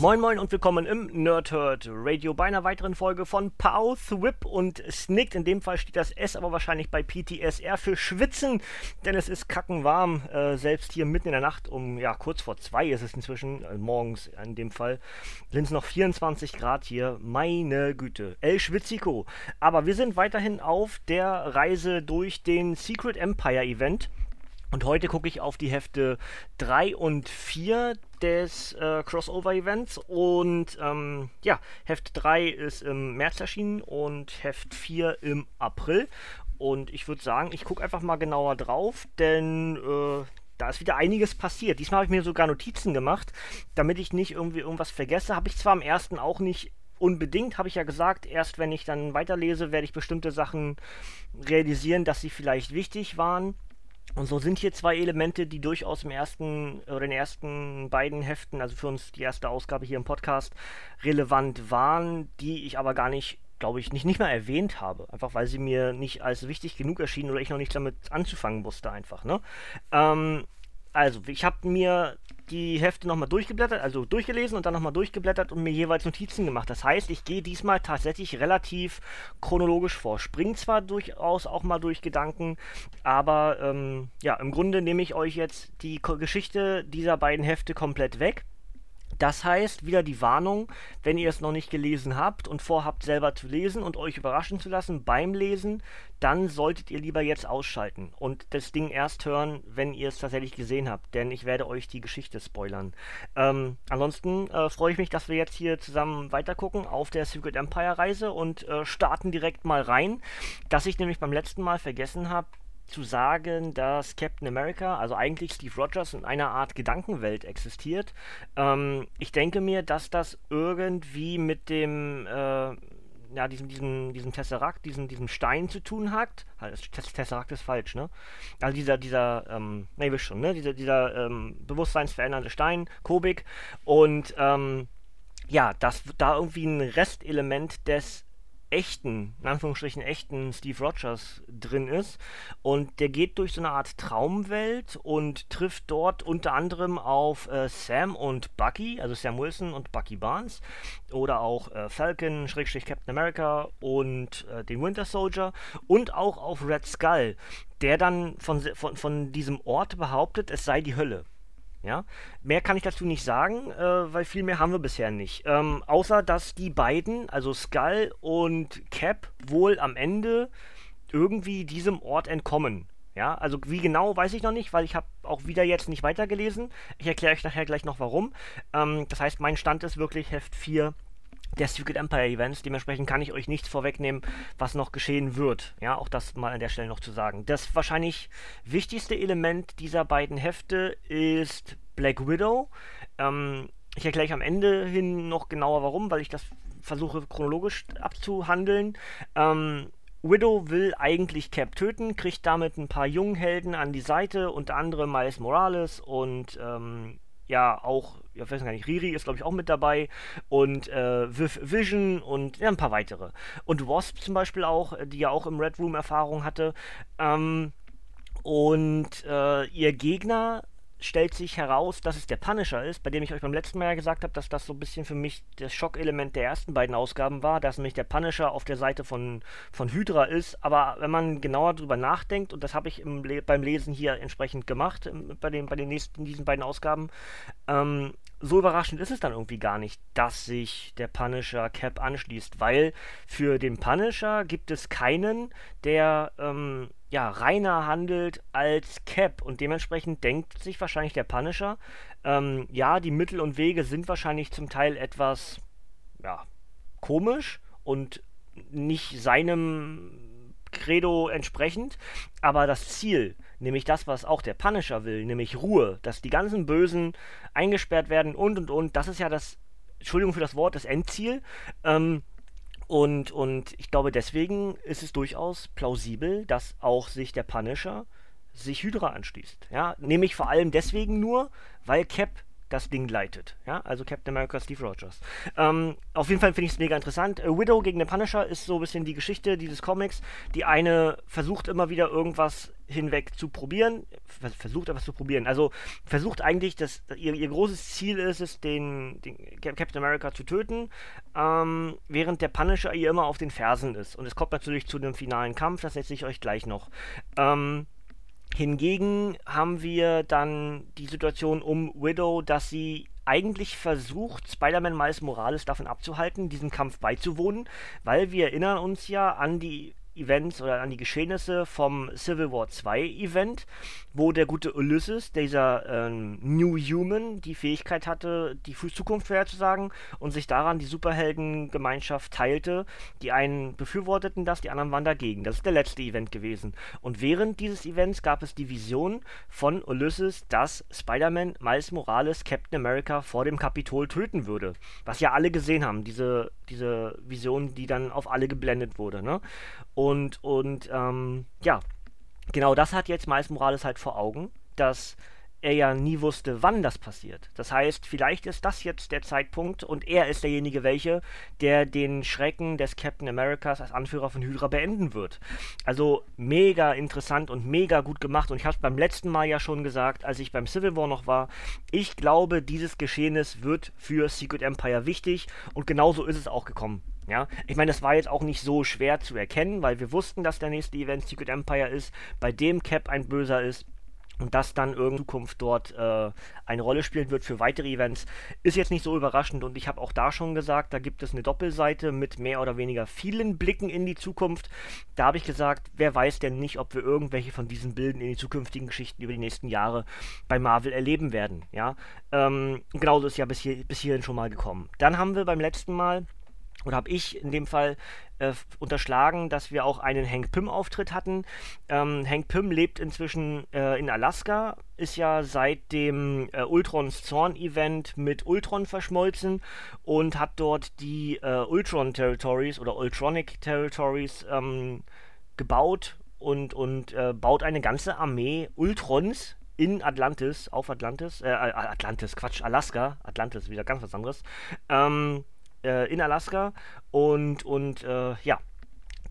Moin Moin und willkommen im Nerdhurt Radio bei einer weiteren Folge von Pow, Whip und Snicked. In dem Fall steht das S aber wahrscheinlich bei PTSR für Schwitzen, denn es ist kackenwarm. Äh, selbst hier mitten in der Nacht um, ja, kurz vor zwei ist es inzwischen, äh, morgens in dem Fall, sind es noch 24 Grad hier. Meine Güte. El Schwitzico. Aber wir sind weiterhin auf der Reise durch den Secret Empire Event. Und heute gucke ich auf die Hefte 3 und 4 des äh, Crossover-Events. Und ähm, ja, Heft 3 ist im März erschienen und Heft 4 im April. Und ich würde sagen, ich gucke einfach mal genauer drauf, denn äh, da ist wieder einiges passiert. Diesmal habe ich mir sogar Notizen gemacht, damit ich nicht irgendwie irgendwas vergesse. Habe ich zwar am ersten auch nicht unbedingt, habe ich ja gesagt, erst wenn ich dann weiterlese, werde ich bestimmte Sachen realisieren, dass sie vielleicht wichtig waren. Und so sind hier zwei Elemente, die durchaus im ersten oder den ersten beiden Heften, also für uns die erste Ausgabe hier im Podcast, relevant waren, die ich aber gar nicht, glaube ich, nicht, nicht mal erwähnt habe. Einfach weil sie mir nicht als wichtig genug erschienen oder ich noch nichts damit anzufangen wusste, einfach, ne? Ähm, also, ich habe mir die Hefte nochmal durchgeblättert, also durchgelesen und dann nochmal durchgeblättert und mir jeweils Notizen gemacht. Das heißt, ich gehe diesmal tatsächlich relativ chronologisch vor. Spring zwar durchaus auch mal durch Gedanken, aber ähm, ja, im Grunde nehme ich euch jetzt die Geschichte dieser beiden Hefte komplett weg. Das heißt, wieder die Warnung, wenn ihr es noch nicht gelesen habt und vorhabt selber zu lesen und euch überraschen zu lassen beim Lesen, dann solltet ihr lieber jetzt ausschalten und das Ding erst hören, wenn ihr es tatsächlich gesehen habt, denn ich werde euch die Geschichte spoilern. Ähm, ansonsten äh, freue ich mich, dass wir jetzt hier zusammen weitergucken auf der Secret Empire Reise und äh, starten direkt mal rein. Dass ich nämlich beim letzten Mal vergessen habe, zu sagen, dass Captain America, also eigentlich Steve Rogers, in einer Art Gedankenwelt existiert. Ähm, ich denke mir, dass das irgendwie mit dem, äh, ja, diesem, diesem, diesem Tesseract, diesem, diesem Stein zu tun hat. Tesseract ist falsch, ne? Also dieser, dieser, ähm, ne, wisst schon, ne? Dieser, dieser ähm, bewusstseinsverändernde Stein, Kubik. Und, ähm, ja, dass da irgendwie ein Restelement des echten, in Anführungsstrichen echten Steve Rogers drin ist. Und der geht durch so eine Art Traumwelt und trifft dort unter anderem auf äh, Sam und Bucky, also Sam Wilson und Bucky Barnes. Oder auch äh, Falcon, Schrägstrich Captain America und äh, den Winter Soldier. Und auch auf Red Skull, der dann von, von, von diesem Ort behauptet, es sei die Hölle. Ja, mehr kann ich dazu nicht sagen, äh, weil viel mehr haben wir bisher nicht. Ähm, außer dass die beiden, also Skull und Cap, wohl am Ende irgendwie diesem Ort entkommen. Ja, also wie genau weiß ich noch nicht, weil ich habe auch wieder jetzt nicht weitergelesen. Ich erkläre euch nachher gleich noch warum. Ähm, das heißt, mein Stand ist wirklich Heft 4 der Secret Empire Events. Dementsprechend kann ich euch nichts vorwegnehmen, was noch geschehen wird. Ja, auch das mal an der Stelle noch zu sagen. Das wahrscheinlich wichtigste Element dieser beiden Hefte ist Black Widow. Ähm, ich erkläre euch am Ende hin noch genauer warum, weil ich das versuche chronologisch abzuhandeln. Ähm, Widow will eigentlich Cap töten, kriegt damit ein paar jungen Helden an die Seite, unter anderem Miles Morales und ähm, ja auch, ich weiß gar nicht, Riri ist glaube ich auch mit dabei und äh, Vision und ja, ein paar weitere. Und Wasp zum Beispiel auch, die ja auch im Red Room Erfahrung hatte. Ähm, und äh, ihr Gegner stellt sich heraus, dass es der Punisher ist, bei dem ich euch beim letzten Mal ja gesagt habe, dass das so ein bisschen für mich das Schockelement der ersten beiden Ausgaben war, dass nämlich der Punisher auf der Seite von, von Hydra ist. Aber wenn man genauer drüber nachdenkt, und das habe ich Le beim Lesen hier entsprechend gemacht, im, bei, den, bei den nächsten, diesen beiden Ausgaben, ähm, so überraschend ist es dann irgendwie gar nicht, dass sich der Punisher Cap anschließt, weil für den Punisher gibt es keinen, der ähm, ja, reiner handelt als Cap. Und dementsprechend denkt sich wahrscheinlich der Punisher, ähm, ja, die Mittel und Wege sind wahrscheinlich zum Teil etwas, ja, komisch und nicht seinem Credo entsprechend, aber das Ziel, nämlich das, was auch der Punisher will, nämlich Ruhe, dass die ganzen Bösen eingesperrt werden und und und. Das ist ja das, Entschuldigung für das Wort, das Endziel. Ähm, und, und ich glaube, deswegen ist es durchaus plausibel, dass auch sich der Punisher sich Hydra anschließt. Ja, nämlich vor allem deswegen nur, weil Cap das Ding leitet. Ja, also Captain America Steve Rogers. Ähm, auf jeden Fall finde ich es mega interessant. A Widow gegen den Punisher ist so ein bisschen die Geschichte dieses Comics. Die eine versucht immer wieder irgendwas hinweg zu probieren, versucht etwas zu probieren. Also versucht eigentlich, dass ihr, ihr großes Ziel ist es, den, den Captain America zu töten, ähm, während der Punisher ihr immer auf den Fersen ist. Und es kommt natürlich zu einem finalen Kampf, das setze ich euch gleich noch. Ähm, Hingegen haben wir dann die Situation um Widow, dass sie eigentlich versucht, Spider-Man Miles Morales davon abzuhalten, diesem Kampf beizuwohnen, weil wir erinnern uns ja an die Events oder an die Geschehnisse vom Civil War 2 Event, wo der gute Ulysses, dieser ähm, New Human, die Fähigkeit hatte, die Zukunft vorherzusagen und sich daran die Superheldengemeinschaft teilte. Die einen befürworteten das, die anderen waren dagegen. Das ist der letzte Event gewesen. Und während dieses Events gab es die Vision von Ulysses, dass Spider-Man Miles Morales Captain America vor dem Kapitol töten würde. Was ja alle gesehen haben, diese, diese Vision, die dann auf alle geblendet wurde. Ne? Und, und ähm, ja, genau das hat jetzt Miles Morales halt vor Augen, dass er ja nie wusste, wann das passiert. Das heißt, vielleicht ist das jetzt der Zeitpunkt und er ist derjenige, welche, der den Schrecken des Captain Americas als Anführer von Hydra beenden wird. Also mega interessant und mega gut gemacht und ich habe es beim letzten Mal ja schon gesagt, als ich beim Civil War noch war, ich glaube, dieses Geschehnis wird für Secret Empire wichtig und genauso ist es auch gekommen. Ja, ich meine, das war jetzt auch nicht so schwer zu erkennen, weil wir wussten, dass der nächste Event Secret Empire ist, bei dem Cap ein Böser ist und das dann in Zukunft dort äh, eine Rolle spielen wird für weitere Events, ist jetzt nicht so überraschend und ich habe auch da schon gesagt, da gibt es eine Doppelseite mit mehr oder weniger vielen Blicken in die Zukunft. Da habe ich gesagt, wer weiß denn nicht, ob wir irgendwelche von diesen Bilden in die zukünftigen Geschichten über die nächsten Jahre bei Marvel erleben werden. Ja, ähm, genauso ist ja bis, hier, bis hierhin schon mal gekommen. Dann haben wir beim letzten Mal oder habe ich in dem Fall äh, unterschlagen, dass wir auch einen Hank Pym-Auftritt hatten. Ähm, Hank Pym lebt inzwischen äh, in Alaska, ist ja seit dem äh, Ultrons Zorn-Event mit Ultron verschmolzen und hat dort die äh, Ultron Territories oder Ultronic Territories ähm, gebaut und, und äh, baut eine ganze Armee Ultrons in Atlantis, auf Atlantis, äh, Atlantis, Quatsch, Alaska, Atlantis, wieder ganz was anderes, ähm, äh, in Alaska. Und, und äh, ja,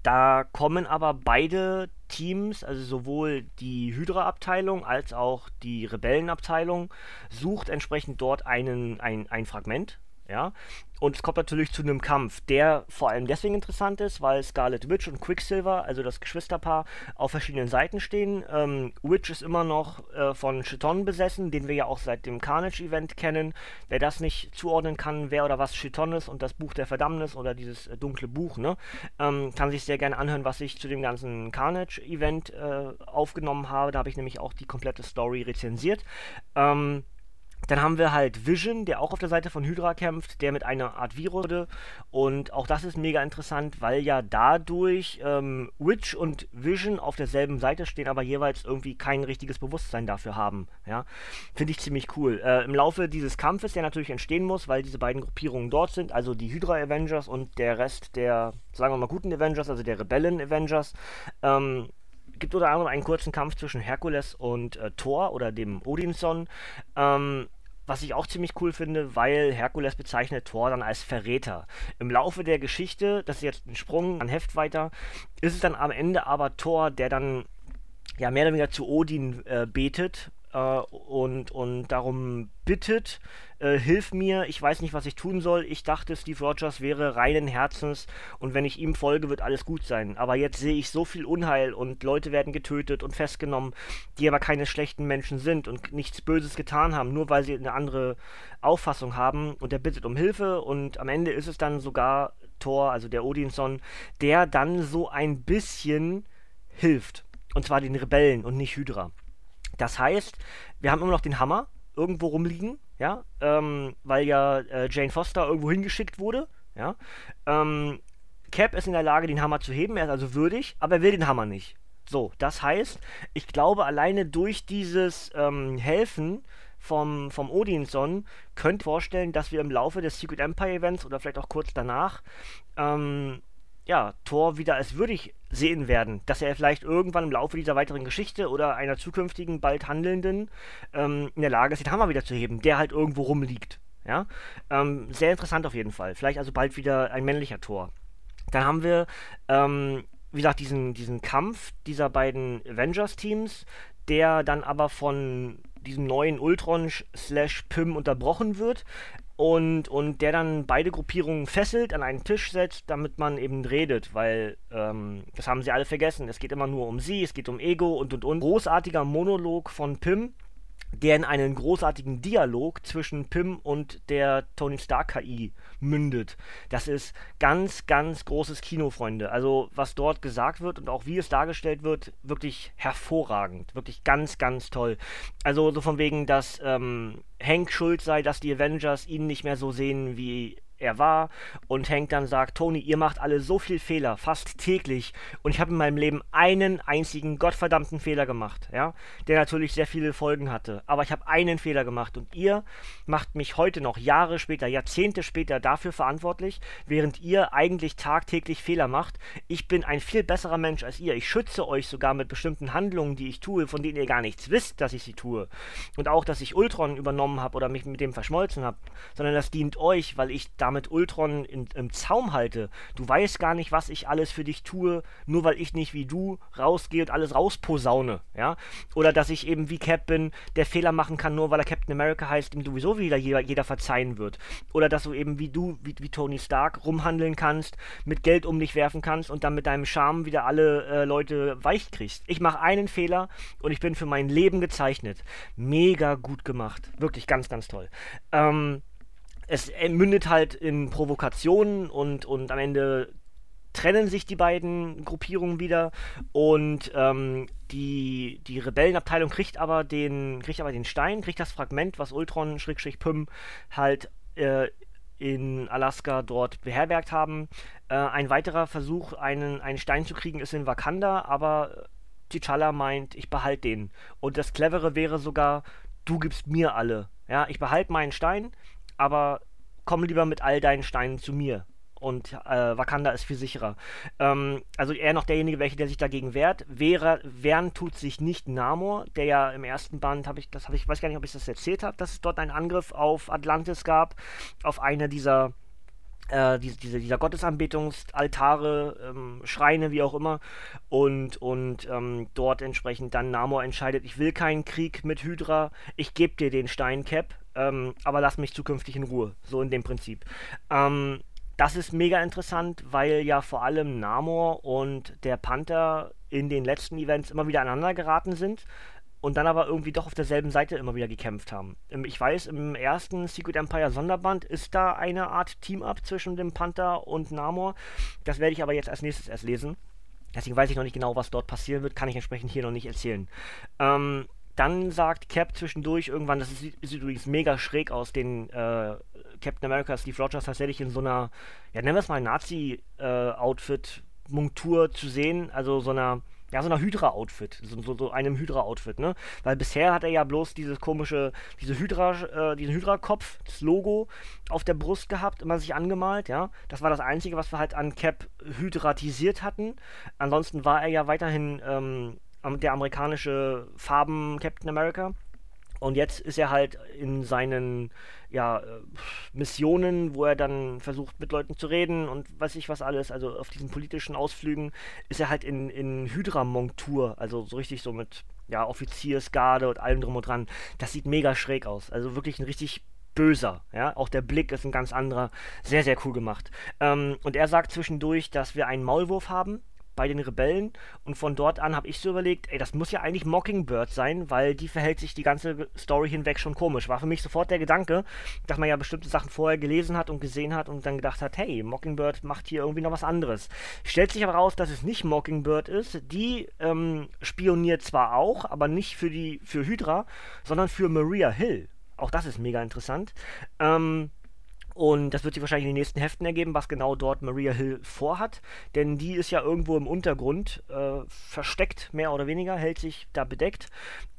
da kommen aber beide Teams, also sowohl die Hydra-Abteilung als auch die Rebellenabteilung, sucht entsprechend dort einen, ein, ein Fragment, ja, und es kommt natürlich zu einem Kampf, der vor allem deswegen interessant ist, weil Scarlet Witch und Quicksilver, also das Geschwisterpaar, auf verschiedenen Seiten stehen. Ähm, Witch ist immer noch äh, von Chiton besessen, den wir ja auch seit dem Carnage-Event kennen. Wer das nicht zuordnen kann, wer oder was Chiton ist und das Buch der Verdammnis oder dieses äh, dunkle Buch, ne, ähm, kann sich sehr gerne anhören, was ich zu dem ganzen Carnage-Event äh, aufgenommen habe. Da habe ich nämlich auch die komplette Story rezensiert. Ähm, dann haben wir halt Vision, der auch auf der Seite von Hydra kämpft, der mit einer Art Virus wurde. Und auch das ist mega interessant, weil ja dadurch ähm, Witch und Vision auf derselben Seite stehen, aber jeweils irgendwie kein richtiges Bewusstsein dafür haben. Ja? Finde ich ziemlich cool. Äh, Im Laufe dieses Kampfes, der natürlich entstehen muss, weil diese beiden Gruppierungen dort sind, also die Hydra Avengers und der Rest der, sagen wir mal, guten Avengers, also der Rebellen Avengers, ähm, gibt unter anderem einen kurzen Kampf zwischen Herkules und äh, Thor oder dem Odinson. Ähm, was ich auch ziemlich cool finde, weil Herkules bezeichnet Thor dann als Verräter. Im Laufe der Geschichte, das ist jetzt ein Sprung an Heft weiter, ist es dann am Ende aber Thor, der dann ja mehr oder weniger zu Odin äh, betet äh, und, und darum bittet, äh, hilf mir, ich weiß nicht, was ich tun soll. Ich dachte, Steve Rogers wäre reinen Herzens und wenn ich ihm folge, wird alles gut sein. Aber jetzt sehe ich so viel Unheil und Leute werden getötet und festgenommen, die aber keine schlechten Menschen sind und nichts Böses getan haben, nur weil sie eine andere Auffassung haben. Und er bittet um Hilfe und am Ende ist es dann sogar Thor, also der Odinson, der dann so ein bisschen hilft. Und zwar den Rebellen und nicht Hydra. Das heißt, wir haben immer noch den Hammer irgendwo rumliegen, ja, ähm, weil ja äh, Jane Foster irgendwo hingeschickt wurde, ja. Ähm, Cap ist in der Lage, den Hammer zu heben, er ist also würdig, aber er will den Hammer nicht. So, das heißt, ich glaube, alleine durch dieses ähm, Helfen vom, vom Odinson könnt vorstellen, dass wir im Laufe des Secret Empire Events oder vielleicht auch kurz danach ähm, ja, Thor wieder als würdig sehen werden, dass er vielleicht irgendwann im Laufe dieser weiteren Geschichte oder einer zukünftigen, bald handelnden ähm, in der Lage ist, den Hammer wieder zu heben, der halt irgendwo rumliegt. Ja, ähm, sehr interessant auf jeden Fall. Vielleicht also bald wieder ein männlicher Tor. Dann haben wir, ähm, wie gesagt, diesen, diesen Kampf dieser beiden Avengers-Teams, der dann aber von diesem neuen Ultron slash Pym unterbrochen wird und, und der dann beide Gruppierungen fesselt, an einen Tisch setzt, damit man eben redet, weil ähm, das haben sie alle vergessen. Es geht immer nur um sie, es geht um Ego und und und. Großartiger Monolog von Pym, der in einen großartigen Dialog zwischen Pym und der Tony Stark KI mündet. Das ist ganz, ganz großes Kino, Freunde. Also was dort gesagt wird und auch wie es dargestellt wird, wirklich hervorragend. Wirklich ganz, ganz toll. Also so von wegen, dass ähm, Hank schuld sei, dass die Avengers ihn nicht mehr so sehen, wie er war und Hank dann sagt, Tony, ihr macht alle so viel Fehler, fast täglich und ich habe in meinem Leben einen einzigen gottverdammten Fehler gemacht, ja, der natürlich sehr viele Folgen hatte, aber ich habe einen Fehler gemacht und ihr macht mich heute noch Jahre später, Jahrzehnte später dafür verantwortlich, während ihr eigentlich tagtäglich Fehler macht. Ich bin ein viel besserer Mensch als ihr. Ich schütze euch sogar mit bestimmten Handlungen, die ich tue, von denen ihr gar nichts wisst, dass ich sie tue. Und auch, dass ich Ultron übernommen habe oder mich mit dem verschmolzen habe, sondern das dient euch, weil ich da damit Ultron in, im Zaum halte. Du weißt gar nicht, was ich alles für dich tue, nur weil ich nicht wie du rausgehe und alles rausposaune, ja? Oder dass ich eben wie Cap bin, der Fehler machen kann, nur weil er Captain America heißt, dem sowieso wieder jeder, jeder verzeihen wird. Oder dass du eben wie du, wie, wie Tony Stark, rumhandeln kannst, mit Geld um dich werfen kannst und dann mit deinem Charme wieder alle äh, Leute weich kriegst. Ich mache einen Fehler und ich bin für mein Leben gezeichnet. Mega gut gemacht. Wirklich ganz, ganz toll. Ähm, es mündet halt in Provokationen und, und am Ende trennen sich die beiden Gruppierungen wieder und ähm, die, die Rebellenabteilung kriegt aber den kriegt aber den Stein, kriegt das Fragment, was Ultron Pym halt äh, in Alaska dort beherbergt haben. Äh, ein weiterer Versuch, einen, einen Stein zu kriegen, ist in Wakanda, aber T'Challa meint, ich behalte den. Und das Clevere wäre sogar, du gibst mir alle. Ja, ich behalte meinen Stein, aber komm lieber mit all deinen Steinen zu mir. Und äh, Wakanda ist viel sicherer. Ähm, also eher noch derjenige, welcher der sich dagegen wehrt. Wäre, wehren tut sich nicht Namor, der ja im ersten Band, habe ich, das habe ich, weiß gar nicht, ob ich das erzählt habe, dass es dort einen Angriff auf Atlantis gab, auf eine dieser äh, diese, diese, dieser Gottesanbetungsaltare, ähm, Schreine, wie auch immer, und, und ähm, dort entsprechend dann Namor entscheidet, ich will keinen Krieg mit Hydra, ich gebe dir den Steincap, ähm, aber lass mich zukünftig in Ruhe, so in dem Prinzip. Ähm, das ist mega interessant, weil ja vor allem Namor und der Panther in den letzten Events immer wieder aneinander geraten sind und dann aber irgendwie doch auf derselben Seite immer wieder gekämpft haben. Ich weiß, im ersten Secret Empire Sonderband ist da eine Art Team-Up zwischen dem Panther und Namor. Das werde ich aber jetzt als nächstes erst lesen. Deswegen weiß ich noch nicht genau, was dort passieren wird, kann ich entsprechend hier noch nicht erzählen. Ähm, dann sagt Cap zwischendurch irgendwann, das sieht, sieht übrigens mega schräg aus, den äh, Captain America Steve Rogers tatsächlich in so einer, ja nennen wir es mal Nazi-Outfit, äh, zu sehen, also so einer ja, so einer Hydra-Outfit, so, so, so, einem Hydra-Outfit, ne? Weil bisher hat er ja bloß dieses komische, diese Hydra, äh, diesen Hydra-Kopf, das Logo auf der Brust gehabt, immer sich angemalt, ja. Das war das Einzige, was wir halt an Cap hydratisiert hatten. Ansonsten war er ja weiterhin ähm, der amerikanische Farben Captain America. Und jetzt ist er halt in seinen ja, äh, Missionen, wo er dann versucht, mit Leuten zu reden und weiß ich was alles. Also auf diesen politischen Ausflügen ist er halt in, in Hydra-Montur, also so richtig so mit ja, Offiziersgarde und allem drum und dran. Das sieht mega schräg aus. Also wirklich ein richtig böser. Ja? Auch der Blick ist ein ganz anderer. Sehr, sehr cool gemacht. Ähm, und er sagt zwischendurch, dass wir einen Maulwurf haben, bei den Rebellen und von dort an habe ich so überlegt, ey, das muss ja eigentlich Mockingbird sein, weil die verhält sich die ganze Story hinweg schon komisch. War für mich sofort der Gedanke, dass man ja bestimmte Sachen vorher gelesen hat und gesehen hat und dann gedacht hat, hey, Mockingbird macht hier irgendwie noch was anderes. Stellt sich aber raus, dass es nicht Mockingbird ist. Die ähm, spioniert zwar auch, aber nicht für die für Hydra, sondern für Maria Hill. Auch das ist mega interessant. Ähm, Und das wird sich wahrscheinlich in den nächsten Heften ergeben, was genau dort Maria Hill vorhat. Denn die ist ja irgendwo im Untergrund äh, versteckt, mehr oder weniger, hält sich da bedeckt.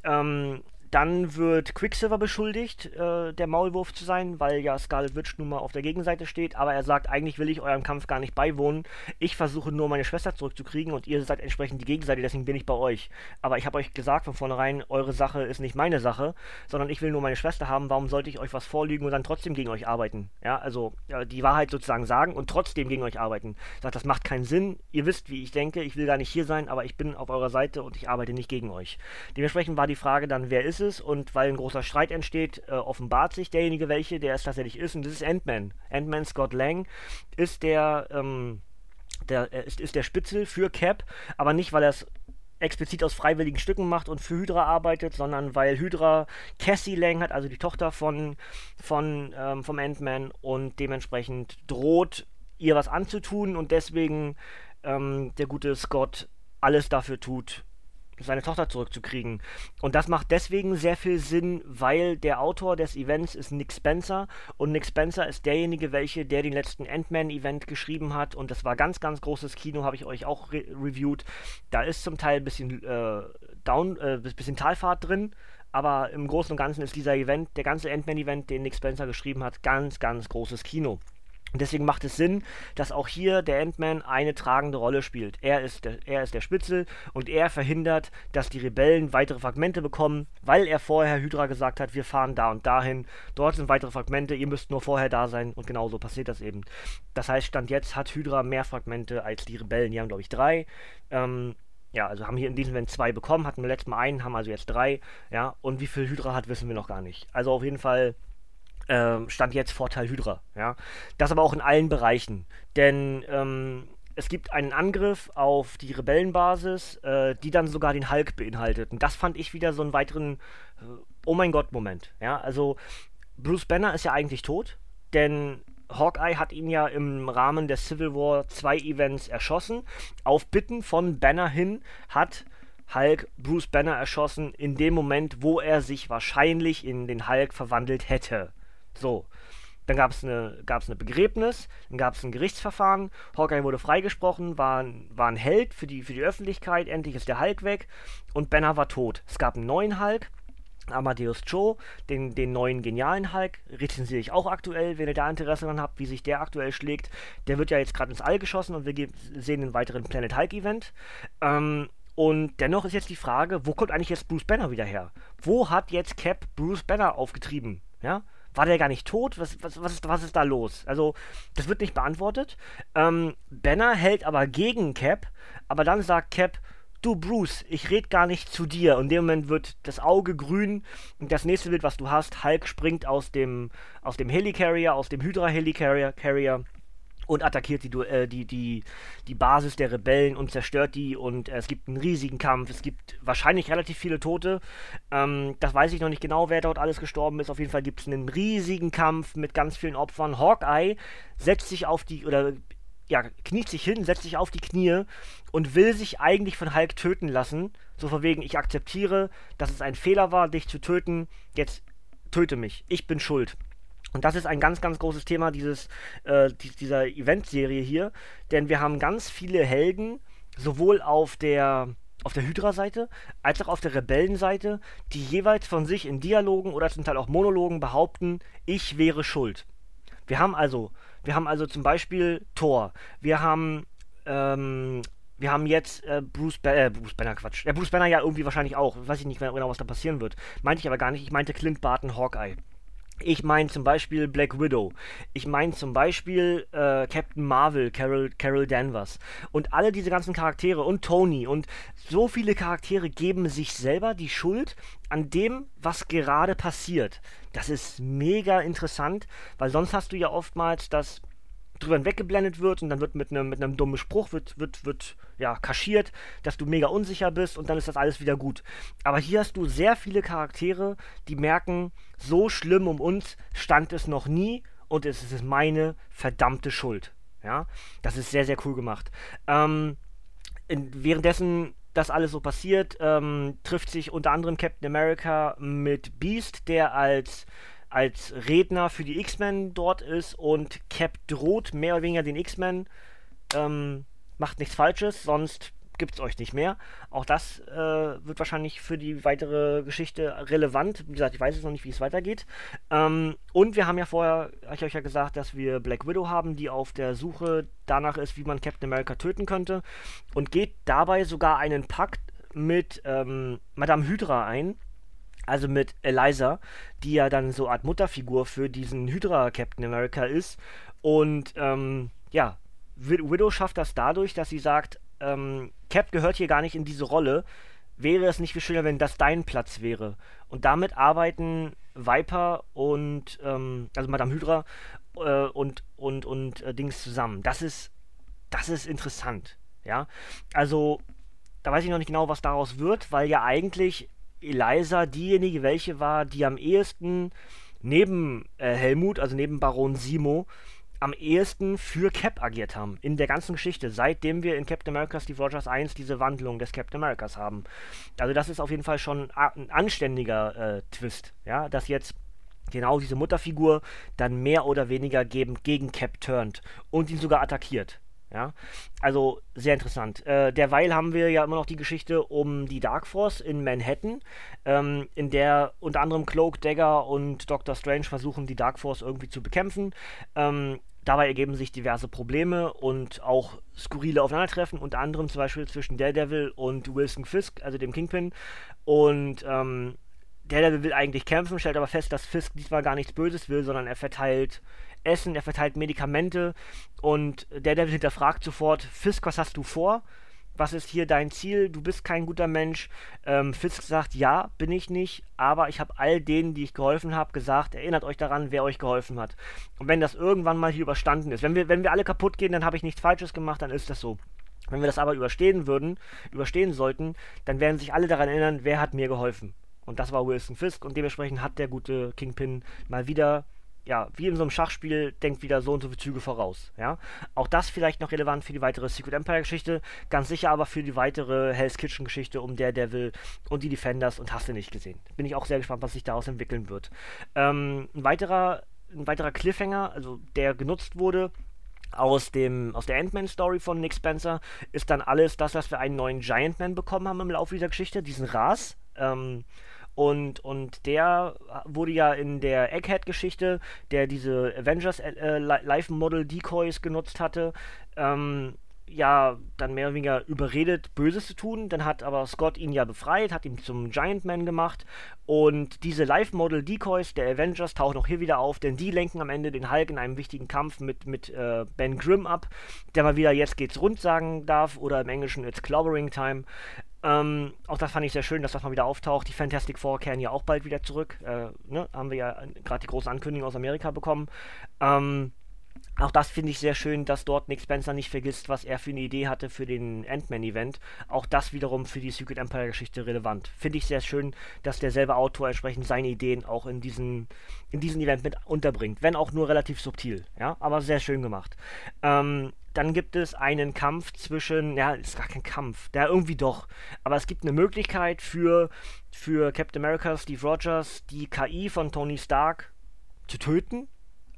Ähm, dann wird Quicksilver beschuldigt, äh, der Maulwurf zu sein, weil ja Scarlet Witch nun mal auf der Gegenseite steht. Aber er sagt, eigentlich will ich eurem Kampf gar nicht beiwohnen. Ich versuche nur meine Schwester zurückzukriegen und ihr seid entsprechend die Gegenseite, deswegen bin ich bei euch. Aber ich habe euch gesagt von vornherein, eure Sache ist nicht meine Sache, sondern ich will nur meine Schwester haben. Warum sollte ich euch was vorlügen und dann trotzdem gegen euch arbeiten? Ja, also ja, die Wahrheit sozusagen sagen und trotzdem gegen euch arbeiten. Sagt, das macht keinen Sinn. Ihr wisst, wie ich denke. Ich will gar nicht hier sein, aber ich bin auf eurer Seite und ich arbeite nicht gegen euch. Dementsprechend war die Frage dann, wer ist es und weil ein großer Streit entsteht, äh, offenbart sich derjenige welche, der es tatsächlich ist und das ist Ant-Man. Ant-Man Scott Lang ist der, ähm, der äh, ist, ist der Spitzel für Cap, aber nicht, weil er es explizit aus freiwilligen Stücken macht und für Hydra arbeitet, sondern weil Hydra Cassie Lang hat, also die Tochter von, von ähm, vom Ant-Man und dementsprechend droht ihr was anzutun und deswegen ähm, der gute Scott alles dafür tut, seine Tochter zurückzukriegen. Und das macht deswegen sehr viel Sinn, weil der Autor des Events ist Nick Spencer und Nick Spencer ist derjenige, welche, der den letzten Ant-Man-Event geschrieben hat und das war ganz, ganz großes Kino, habe ich euch auch re reviewed. Da ist zum Teil ein bisschen äh, Down, äh, bisschen Talfahrt drin, aber im Großen und Ganzen ist dieser Event, der ganze Ant-Man-Event, den Nick Spencer geschrieben hat, ganz, ganz großes Kino. Deswegen macht es Sinn, dass auch hier der Ant-Man eine tragende Rolle spielt. Er ist, der, er ist der Spitzel und er verhindert, dass die Rebellen weitere Fragmente bekommen, weil er vorher Hydra gesagt hat, wir fahren da und dahin. Dort sind weitere Fragmente, ihr müsst nur vorher da sein und genauso passiert das eben. Das heißt, Stand jetzt hat Hydra mehr Fragmente als die Rebellen. Die haben, glaube ich, drei. Ähm, ja, also haben hier in diesem Event zwei bekommen, hatten wir letztes Mal einen, haben also jetzt drei. Ja, und wie viel Hydra hat, wissen wir noch gar nicht. Also auf jeden Fall ähm, stand jetzt Vorteil Hydra. Ja? Das aber auch in allen Bereichen. Denn ähm, es gibt einen Angriff auf die Rebellenbasis, äh, die dann sogar den Hulk beinhaltet. Und das fand ich wieder so einen weiteren äh, Oh mein Gott-Moment. Ja? Also Bruce Banner ist ja eigentlich tot, denn Hawkeye hat ihn ja im Rahmen des Civil War 2 Events erschossen. Auf Bitten von Banner hin hat Hulk Bruce Banner erschossen in dem Moment, wo er sich wahrscheinlich in den Hulk verwandelt hätte. So. Dann gab es eine, gab's eine Begräbnis, dann gab es ein Gerichtsverfahren. Hawkeye wurde freigesprochen, war, war ein Held für die, für die Öffentlichkeit. Endlich ist der Hulk weg und Banner war tot. Es gab einen neuen Hulk, Amadeus Cho, den, den neuen genialen Hulk, rezensiere ich auch aktuell, wenn ihr da Interesse daran habt, wie sich der aktuell schlägt. Der wird ja jetzt gerade ins All geschossen und wir sehen einen weiteren Planet Hulk Event. Ähm, und dennoch ist jetzt die Frage, wo kommt eigentlich jetzt Bruce Banner wieder her? Wo hat jetzt Cap Bruce Banner aufgetrieben? Ja? War der gar nicht tot? Was, was, was, ist, was ist da los? Also, das wird nicht beantwortet. Ähm, Banner hält aber gegen Cap, aber dann sagt Cap, du Bruce, ich red gar nicht zu dir. Und in dem Moment wird das Auge grün und das nächste Bild, was du hast, Hulk springt aus dem, aus dem Helicarrier, aus dem Hydra Helicarrier Carrier, und attackiert die, äh, die, die, die Basis der Rebellen und zerstört die und äh, es gibt einen riesigen Kampf. Es gibt wahrscheinlich relativ viele Tote. Ähm, das weiß ich noch nicht genau, wer dort alles gestorben ist. Auf jeden Fall gibt es einen riesigen Kampf mit ganz vielen Opfern. Hawkeye setzt sich auf die, oder ja, kniet sich hin, setzt sich auf die Knie und will sich eigentlich von Hulk töten lassen. So von wegen, ich akzeptiere, dass es ein Fehler war, dich zu töten. Jetzt töte mich. Ich bin schuld. Und das ist ein ganz, ganz großes Thema dieses, äh, dieser Eventserie hier, denn wir haben ganz viele Helden, sowohl auf der auf der Hydra-Seite als auch auf der Rebellenseite, die jeweils von sich in Dialogen oder zum Teil auch Monologen behaupten, ich wäre schuld. Wir haben also, wir haben also zum Beispiel Thor, wir haben ähm, wir haben jetzt äh, Bruce, ba äh, Bruce Banner, Quatsch. Ja, Bruce Banner ja irgendwie wahrscheinlich auch. Weiß ich nicht genau, was da passieren wird. Meinte ich aber gar nicht. Ich meinte Clint Barton Hawkeye. Ich meine zum Beispiel Black Widow. Ich meine zum Beispiel äh, Captain Marvel, Carol, Carol Danvers. Und alle diese ganzen Charaktere und Tony und so viele Charaktere geben sich selber die Schuld an dem, was gerade passiert. Das ist mega interessant, weil sonst hast du ja oftmals das drüber hinweggeblendet wird und dann wird mit einem mit dummen Spruch wird wird wird ja kaschiert, dass du mega unsicher bist und dann ist das alles wieder gut. Aber hier hast du sehr viele Charaktere, die merken, so schlimm um uns stand es noch nie und es ist meine verdammte Schuld. Ja, das ist sehr sehr cool gemacht. Ähm, in, währenddessen das alles so passiert, ähm, trifft sich unter anderem Captain America mit Beast, der als als Redner für die X-Men dort ist und Cap droht mehr oder weniger den X-Men, ähm, macht nichts Falsches, sonst gibt es euch nicht mehr. Auch das äh, wird wahrscheinlich für die weitere Geschichte relevant. Wie gesagt, ich weiß jetzt noch nicht, wie es weitergeht. Ähm, und wir haben ja vorher, habe ich euch ja gesagt, dass wir Black Widow haben, die auf der Suche danach ist, wie man Captain America töten könnte. Und geht dabei sogar einen Pakt mit ähm, Madame Hydra ein. Also mit Eliza, die ja dann so eine Art Mutterfigur für diesen Hydra Captain America ist. Und ähm, ja, Widow schafft das dadurch, dass sie sagt, ähm, Cap gehört hier gar nicht in diese Rolle. Wäre es nicht viel schöner, wenn das dein Platz wäre? Und damit arbeiten Viper und, ähm, also Madame Hydra äh, und, und, und äh, Dings zusammen. Das ist, das ist interessant. Ja, also da weiß ich noch nicht genau, was daraus wird, weil ja eigentlich Eliza diejenige welche war, die am ehesten neben äh, Helmut, also neben Baron Simo, am ehesten für Cap agiert haben in der ganzen Geschichte, seitdem wir in Captain America Steve Rogers 1 diese Wandlung des Captain Americas haben. Also das ist auf jeden Fall schon ein anständiger äh, Twist, ja, dass jetzt genau diese Mutterfigur dann mehr oder weniger gegen, gegen Cap turnt und ihn sogar attackiert. Ja, also sehr interessant. Äh, derweil haben wir ja immer noch die Geschichte um die Dark Force in Manhattan, ähm, in der unter anderem Cloak, Dagger und Doctor Strange versuchen, die Dark Force irgendwie zu bekämpfen. Ähm, Dabei ergeben sich diverse Probleme und auch skurrile Aufeinandertreffen, unter anderem zum Beispiel zwischen Daredevil und Wilson Fisk, also dem Kingpin. Und ähm, Daredevil will eigentlich kämpfen, stellt aber fest, dass Fisk diesmal gar nichts Böses will, sondern er verteilt Essen, er verteilt Medikamente und Daredevil hinterfragt sofort, Fisk, was hast du vor? was ist hier dein Ziel? Du bist kein guter Mensch. Ähm, Fisk sagt, ja, bin ich nicht, aber ich habe all denen, die ich geholfen habe, gesagt, erinnert euch daran, wer euch geholfen hat. Und wenn das irgendwann mal hier überstanden ist, wenn wir, wenn wir alle kaputt gehen, dann habe ich nichts Falsches gemacht, dann ist das so. Wenn wir das aber überstehen würden, überstehen sollten, dann werden sich alle daran erinnern, wer hat mir geholfen. Und das war Wilson Fisk und dementsprechend hat der gute Kingpin mal wieder ja, wie in so einem Schachspiel, denkt wieder so und so viele Züge voraus. Ja? Auch das vielleicht noch relevant für die weitere Secret Empire-Geschichte, ganz sicher aber für die weitere Hell's Kitchen-Geschichte um Daredevil und die Defenders und hast du nicht gesehen. Bin ich auch sehr gespannt, was sich daraus entwickeln wird. Ähm, ein weiterer, ein weiterer Cliffhanger, also der genutzt wurde, aus, dem, aus der Ant-Man-Story von Nick Spencer ist dann alles das, dass wir einen neuen Giant Man bekommen haben im Laufe dieser Geschichte, diesen Ras. Ähm, und, und der wurde ja in der Egghead-Geschichte, der diese Avengers äh, Live-Model-Decoys genutzt hatte, ähm, ja dann mehr oder weniger überredet, Böses zu tun. Dann hat aber Scott ihn ja befreit, hat ihn zum Giant Man gemacht. Und diese Live-Model-Decoys der Avengers tauchen auch hier wieder auf, denn die lenken am Ende den Hulk in einem wichtigen Kampf mit, mit äh, Ben Grimm ab, der mal wieder jetzt geht's rund sagen darf oder im Englischen It's Clobbering Time. Ähm, auch das fand ich sehr schön, dass das mal wieder auftaucht. Die Fantastic Four kehren ja auch bald wieder zurück. Äh, ne? Haben wir ja gerade die große Ankündigung aus Amerika bekommen. Ähm, auch das finde ich sehr schön, dass dort Nick Spencer nicht vergisst, was er für eine Idee hatte für den Ant-Man-Event. Auch das wiederum für die Secret Empire-Geschichte relevant. Finde ich sehr schön, dass derselbe Autor entsprechend seine Ideen auch in diesen, in diesen Event mit unterbringt. Wenn auch nur relativ subtil. Ja, aber sehr schön gemacht. Ähm, dann gibt es einen Kampf zwischen, ja, ist gar kein Kampf, der irgendwie doch, aber es gibt eine Möglichkeit für, für Captain America, Steve Rogers, die KI von Tony Stark zu töten.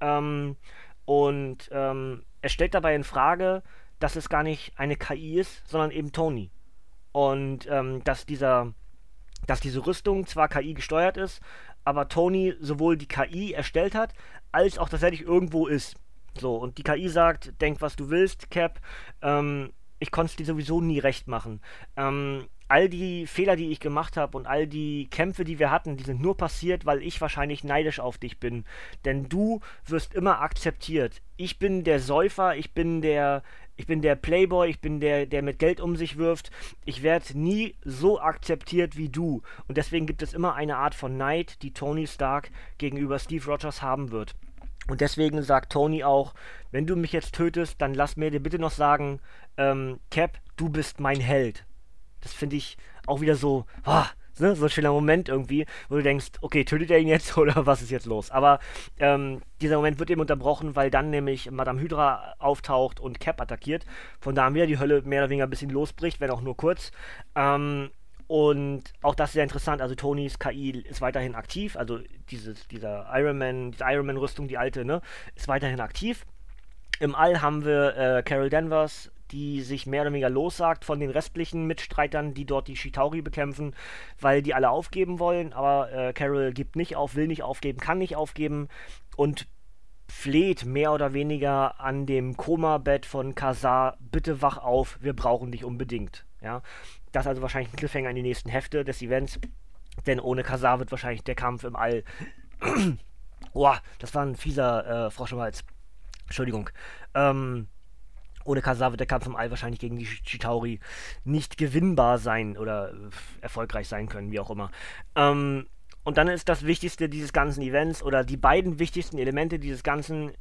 Ähm, und ähm, er stellt dabei in Frage, dass es gar nicht eine KI ist, sondern eben Tony. Und ähm, dass dieser, dass diese Rüstung zwar KI gesteuert ist, aber Tony sowohl die KI erstellt hat, als auch tatsächlich irgendwo ist. So, und die KI sagt, denk, was du willst, Cap. Ähm, ich konnte es dir sowieso nie recht machen. Ähm, all die Fehler, die ich gemacht habe und all die Kämpfe, die wir hatten, die sind nur passiert, weil ich wahrscheinlich neidisch auf dich bin. Denn du wirst immer akzeptiert. Ich bin der Säufer, ich bin der, ich bin der Playboy, ich bin der, der mit Geld um sich wirft. Ich werde nie so akzeptiert wie du. Und deswegen gibt es immer eine Art von Neid, die Tony Stark gegenüber Steve Rogers haben wird. Und deswegen sagt Tony auch, wenn du mich jetzt tötest, dann lass mir dir bitte noch sagen, ähm, Cap, du bist mein Held. Das finde ich auch wieder so, ah, ne, so ein schöner Moment irgendwie, wo du denkst, okay, tötet er ihn jetzt oder was ist jetzt los? Aber ähm, dieser Moment wird eben unterbrochen, weil dann nämlich Madame Hydra auftaucht und Cap attackiert. Von da an wieder die Hölle mehr oder weniger ein bisschen losbricht, wenn auch nur kurz. Ähm, und auch das ist sehr interessant. Also Tonys KI ist weiterhin aktiv. Also dieses, dieser Iron Man, diese Iron Man-Rüstung, die alte, ne, ist weiterhin aktiv. Im All haben wir äh, Carol Danvers, die sich mehr oder weniger lossagt von den restlichen Mitstreitern, die dort die Shitauri bekämpfen, weil die alle aufgeben wollen. Aber äh, Carol gibt nicht auf, will nicht aufgeben, kann nicht aufgeben und fleht mehr oder weniger an dem Koma-Bett von Kazar, bitte wach auf, wir brauchen dich unbedingt. Ja, das ist also wahrscheinlich ein Cliffhanger in die nächsten Hefte des Events. Denn ohne Kasar wird wahrscheinlich der Kampf im All. Boah, das war ein fieser äh, Frosch. Entschuldigung. Ähm, ohne Kasar wird der Kampf im All wahrscheinlich gegen die Chitauri nicht gewinnbar sein oder äh, erfolgreich sein können, wie auch immer. Ähm, und dann ist das Wichtigste dieses ganzen Events oder die beiden wichtigsten Elemente dieses ganzen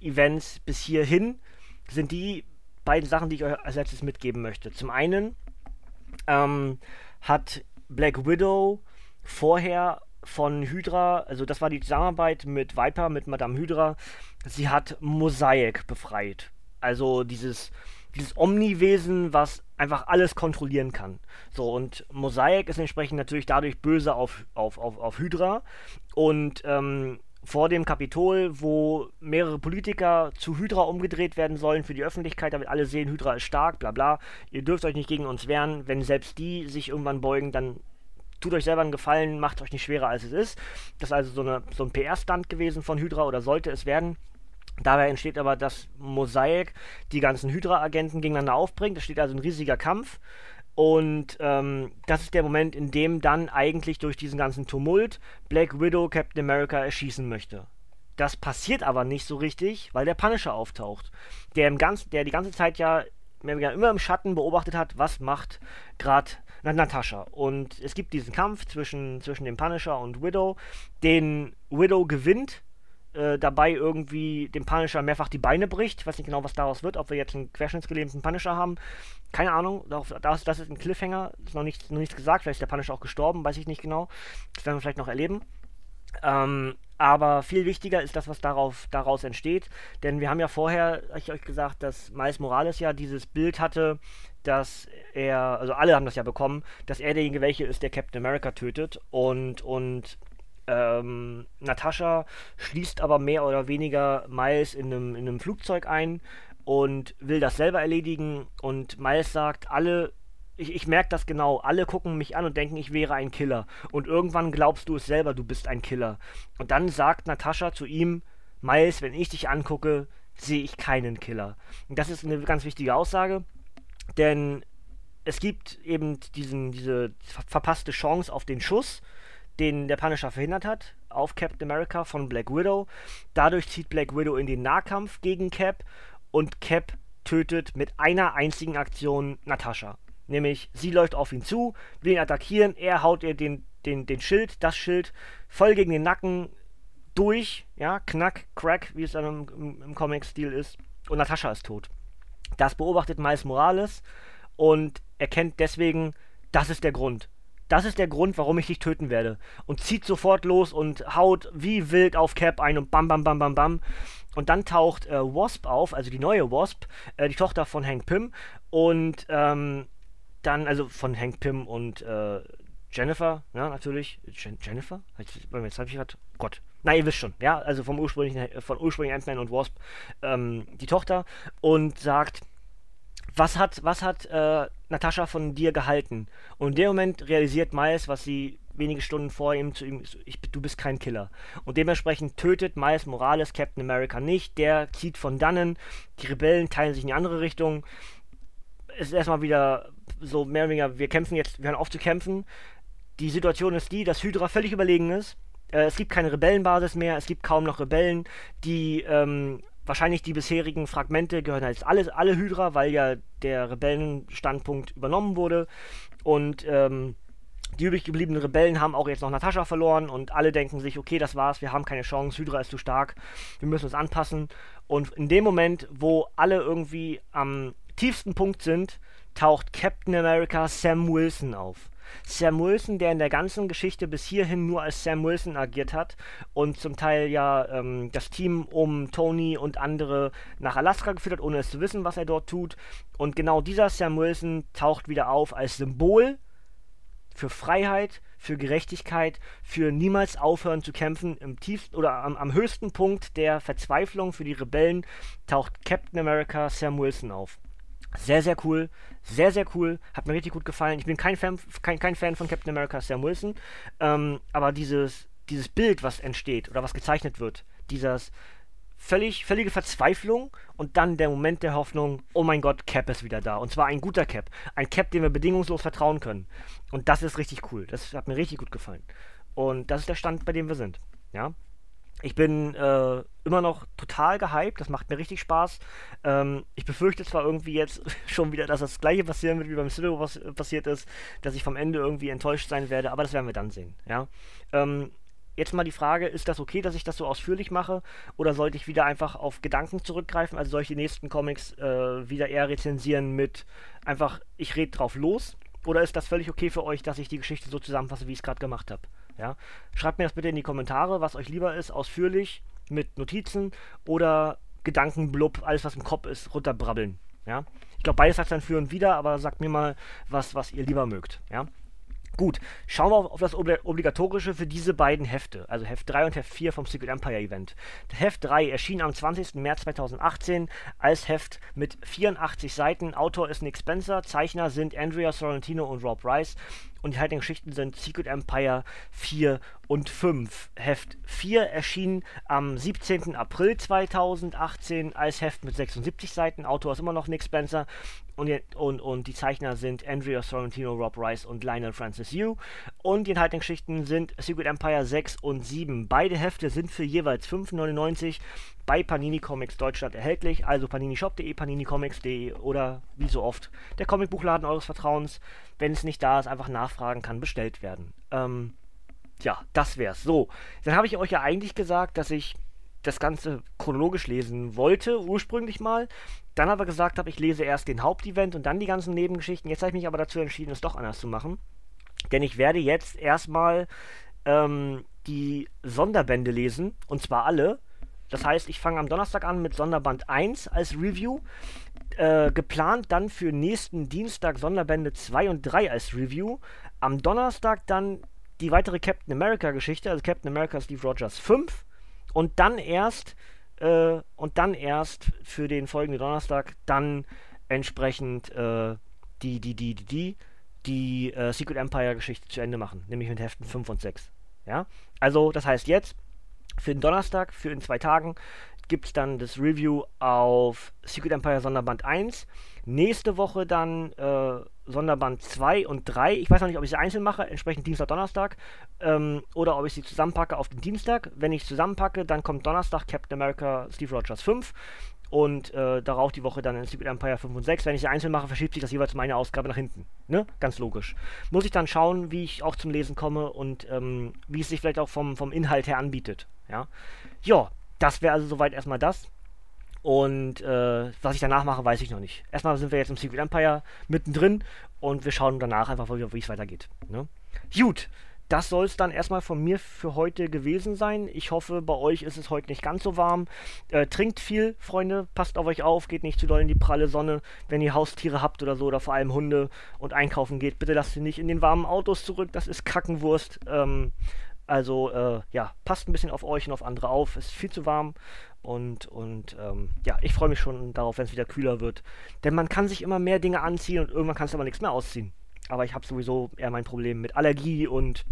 Events bis hierhin sind die beiden Sachen, die ich euch als letztes mitgeben möchte. Zum einen ähm, hat Black Widow vorher von Hydra, also das war die Zusammenarbeit mit Viper, mit Madame Hydra, sie hat Mosaic befreit. Also dieses, dieses Omniwesen, was einfach alles kontrollieren kann. So, und Mosaic ist entsprechend natürlich dadurch böse auf, auf, auf, auf Hydra. Und ähm, vor dem Kapitol, wo mehrere Politiker zu Hydra umgedreht werden sollen für die Öffentlichkeit, damit alle sehen, Hydra ist stark, bla bla. Ihr dürft euch nicht gegen uns wehren. Wenn selbst die sich irgendwann beugen, dann tut euch selber einen Gefallen, macht euch nicht schwerer als es ist. Das ist also so, eine, so ein PR-Stand gewesen von Hydra oder sollte es werden. Dabei entsteht aber das Mosaik, die ganzen Hydra-Agenten gegeneinander aufbringt. Es steht also ein riesiger Kampf. Und ähm, das ist der Moment, in dem dann eigentlich durch diesen ganzen Tumult Black Widow Captain America erschießen möchte. Das passiert aber nicht so richtig, weil der Punisher auftaucht, der, im ganz, der die ganze Zeit ja immer im Schatten beobachtet hat, was macht gerade Natascha. Und es gibt diesen Kampf zwischen, zwischen dem Punisher und Widow, den Widow gewinnt äh, dabei irgendwie dem Punisher mehrfach die Beine bricht. Ich weiß nicht genau, was daraus wird, ob wir jetzt einen querschnittsgelähmten Punisher haben. Keine Ahnung, das, das ist ein Cliffhanger, ist noch, nicht, noch nichts gesagt. Vielleicht ist der Punisher auch gestorben, weiß ich nicht genau. Das werden wir vielleicht noch erleben. Ähm, aber viel wichtiger ist das, was darauf, daraus entsteht. Denn wir haben ja vorher, habe ich euch gesagt, dass Miles Morales ja dieses Bild hatte, dass er, also alle haben das ja bekommen, dass er derjenige welche ist, der Captain America tötet. Und, und ähm, Natascha schließt aber mehr oder weniger Miles in einem, in einem Flugzeug ein und will das selber erledigen. Und Miles sagt, alle, ich, ich merke das genau, alle gucken mich an und denken, ich wäre ein Killer. Und irgendwann glaubst du es selber, du bist ein Killer. Und dann sagt Natascha zu ihm, Miles, wenn ich dich angucke, sehe ich keinen Killer. Und das ist eine ganz wichtige Aussage, denn es gibt eben diesen, diese verpasste Chance auf den Schuss den der Punisher verhindert hat, auf Captain America von Black Widow. Dadurch zieht Black Widow in den Nahkampf gegen Cap und Cap tötet mit einer einzigen Aktion Natascha. Nämlich, sie läuft auf ihn zu, will ihn attackieren, er haut ihr den, den, den Schild, das Schild, voll gegen den Nacken durch, ja, knack, crack, wie es dann im, im, im Comic-Stil ist, und Natascha ist tot. Das beobachtet Miles Morales und erkennt deswegen, das ist der Grund das ist der Grund, warum ich dich töten werde. Und zieht sofort los und haut wie wild auf Cap ein und bam, bam, bam, bam, bam. Und dann taucht äh, Wasp auf, also die neue Wasp, äh, die Tochter von Hank Pym. Und ähm, dann, also von Hank Pym und äh, Jennifer, ja, natürlich. Jen Jennifer? Jetzt habe ich gerade. Gott. Na, ihr wisst schon, ja, also vom ursprünglichen, von ursprünglichen Ant-Man und Wasp, ähm, die Tochter, und sagt, was hat, was hat äh, Natascha von dir gehalten? Und in dem Moment realisiert Miles, was sie wenige Stunden vor ihm zu ihm, ich, du bist kein Killer. Und dementsprechend tötet Miles Morales Captain America nicht. Der zieht von dannen. Die Rebellen teilen sich in die andere Richtung. Es ist erstmal wieder so mehr oder weniger, wir kämpfen jetzt, wir hören auf zu kämpfen. Die Situation ist die, dass Hydra völlig überlegen ist. Äh, es gibt keine Rebellenbasis mehr, es gibt kaum noch Rebellen, die ähm, wahrscheinlich die bisherigen Fragmente gehören halt alle, alle Hydra, weil ja der Rebellenstandpunkt übernommen wurde. Und ähm, die übrig gebliebenen Rebellen haben auch jetzt noch Natascha verloren und alle denken sich, okay, das war's, wir haben keine Chance, Hydra ist zu stark, wir müssen uns anpassen. Und in dem Moment, wo alle irgendwie am tiefsten Punkt sind, taucht Captain America Sam Wilson auf. Sam Wilson, der in der ganzen Geschichte bis hierhin nur als Sam Wilson agiert hat und zum Teil ja ähm, das Team um Tony und andere nach Alaska geführt hat, ohne es zu wissen, was er dort tut. Und genau dieser Sam Wilson taucht wieder auf als Symbol für Freiheit, für Gerechtigkeit, für niemals aufhören zu kämpfen. Im tiefsten oder am, am höchsten Punkt der Verzweiflung für die Rebellen taucht Captain America Sam Wilson auf. Sehr, sehr cool. Sehr, sehr cool. Hat mir richtig gut gefallen. Ich bin kein Fan, kein, kein Fan von Captain America Sam Wilson. Ähm, aber dieses, dieses Bild, was entsteht oder was gezeichnet wird, dieses völlig, völlige Verzweiflung und dann der Moment der Hoffnung, oh mein Gott, Cap ist wieder da. Und zwar ein guter Cap. Ein Cap, dem wir bedingungslos vertrauen können. Und das ist richtig cool. Das hat mir richtig gut gefallen. Und das ist der Stand, bei dem wir sind. Ja. Ich bin äh, immer noch total gehypt, das macht mir richtig Spaß. Ähm, ich befürchte zwar irgendwie jetzt schon wieder, dass das gleiche passieren wird, wie beim Civil was passiert ist, dass ich vom Ende irgendwie enttäuscht sein werde, aber das werden wir dann sehen. Ja? Ähm, Jetzt mal die Frage, ist das okay, dass ich das so ausführlich mache? Oder sollte ich wieder einfach auf Gedanken zurückgreifen? Also die nächsten Comics äh, wieder eher rezensieren mit einfach, ich rede drauf los? Oder ist das völlig okay für euch, dass ich die Geschichte so zusammenfasse, wie ich es gerade gemacht habe? Ja? Schreibt mir das bitte in die Kommentare, was euch lieber ist, ausführlich mit Notizen oder Gedankenblub, alles was im Kopf ist, runterbrabbeln. Ja? Ich glaube, beides hat dann für und wieder, aber sagt mir mal, was, was ihr lieber mögt. Ja? Gut, schauen wir auf, das Obligatorische für diese beiden Hefte, also Heft 3 und Heft 4 vom Secret Empire Event. Heft 3 erschien am 20. März 2018 als Heft mit 84 Seiten. Autor ist Nick Spencer, Zeichner sind Andrea Sorrentino und Rob Rice und die heutigen Geschichten sind Secret Empire 4 und 5. Heft 4 erschien am 17. April 2018 als Heft mit 76 Seiten. Autor ist immer noch Nick Spencer und, und, und die Zeichner sind Andrea Sorrentino, Rob Rice und Lionel Francis Yu. Und die enthaltenen Geschichten sind Secret Empire 6 und 7. Beide Hefte sind für jeweils 5,99 bei Panini Comics Deutschland erhältlich. Also paninishop.de, paninicomics.de oder wie so oft der Comicbuchladen eures Vertrauens. Wenn es nicht da ist, einfach nachfragen, kann bestellt werden. Ähm, ja, das wär's. So, dann habe ich euch ja eigentlich gesagt, dass ich das Ganze chronologisch lesen wollte, ursprünglich mal. Dann aber gesagt habe, ich lese erst den Hauptevent und dann die ganzen Nebengeschichten. Jetzt habe ich mich aber dazu entschieden, es doch anders zu machen. Denn ich werde jetzt erstmal ähm, die Sonderbände lesen, und zwar alle. Das heißt, ich fange am Donnerstag an mit Sonderband 1 als Review. Äh, geplant dann für nächsten Dienstag Sonderbände 2 und 3 als Review. Am Donnerstag dann die weitere Captain America Geschichte, also Captain America Steve Rogers 5 und dann erst äh, und dann erst für den folgenden Donnerstag dann entsprechend äh, die die die die die die äh, Secret Empire Geschichte zu Ende machen, nämlich mit Heften 5 und 6. Ja? Also, das heißt jetzt für den Donnerstag, für in zwei Tagen gibt es dann das Review auf Secret Empire Sonderband 1. Nächste Woche dann äh, Sonderband 2 und 3. Ich weiß noch nicht, ob ich sie einzeln mache, entsprechend Dienstag, Donnerstag. Ähm, oder ob ich sie zusammenpacke auf den Dienstag. Wenn ich zusammenpacke, dann kommt Donnerstag Captain America Steve Rogers 5. Und äh, darauf die Woche dann in Secret Empire 5 und 6. Wenn ich sie einzeln mache, verschiebt sich das jeweils meine Ausgabe nach hinten. Ne? Ganz logisch. Muss ich dann schauen, wie ich auch zum Lesen komme und ähm, wie es sich vielleicht auch vom, vom Inhalt her anbietet. Ja, ja das wäre also soweit erstmal das. Und äh, was ich danach mache, weiß ich noch nicht. Erstmal sind wir jetzt im Secret Empire mittendrin und wir schauen danach einfach, wie es weitergeht. Ne? Gut, das soll es dann erstmal von mir für heute gewesen sein. Ich hoffe, bei euch ist es heute nicht ganz so warm. Äh, trinkt viel, Freunde, passt auf euch auf, geht nicht zu doll in die pralle Sonne. Wenn ihr Haustiere habt oder so, oder vor allem Hunde und einkaufen geht, bitte lasst sie nicht in den warmen Autos zurück, das ist Kackenwurst. Ähm, also äh, ja, passt ein bisschen auf euch und auf andere auf. Es ist viel zu warm und, und ähm, ja, ich freue mich schon darauf, wenn es wieder kühler wird. Denn man kann sich immer mehr Dinge anziehen und irgendwann kannst du aber nichts mehr ausziehen. Aber ich habe sowieso eher mein Problem mit Allergie und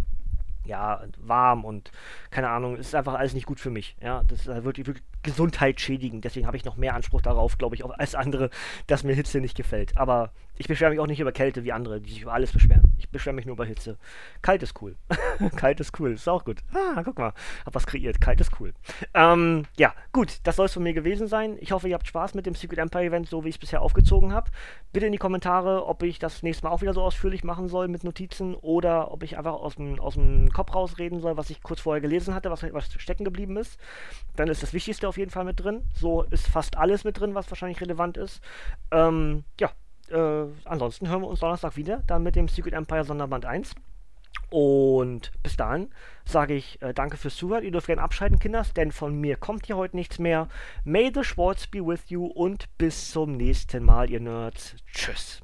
ja, warm und keine Ahnung, es ist einfach alles nicht gut für mich. Ja, das ist wirklich, wirklich gesundheitsschädigend. Deswegen habe ich noch mehr Anspruch darauf, glaube ich, als andere, dass mir Hitze nicht gefällt. Aber ich beschwere mich auch nicht über Kälte wie andere, die sich über alles beschweren. Ich beschwere mich nur über Hitze. Kalt ist cool. Kalt ist cool, ist auch gut. Ah, guck mal, hab was kreiert. Kalt ist cool. Ähm, ja, gut, das soll es von mir gewesen sein. Ich hoffe, ihr habt Spaß mit dem Secret Empire Event, so wie ich es bisher aufgezogen habe. Bitte in die Kommentare, ob ich das nächste Mal auch wieder so ausführlich machen soll mit Notizen oder ob ich einfach aus dem, aus dem Kopf rausreden soll, was ich kurz vorher gelesen hatte, was, was stecken geblieben ist. Dann ist das Wichtigste auf jeden Fall mit drin. So ist fast alles mit drin, was wahrscheinlich relevant ist. Ähm, ja, äh, ansonsten hören wir uns Donnerstag wieder, dann mit dem Secret Empire Sonderband 1. Und bis dahin sage ich äh, danke fürs Zuhören. Ihr dürft gerne abschalten, Kinders, denn von mir kommt hier heute nichts mehr. May the Sports be with you und bis zum nächsten Mal, ihr Nerds. Tschüss.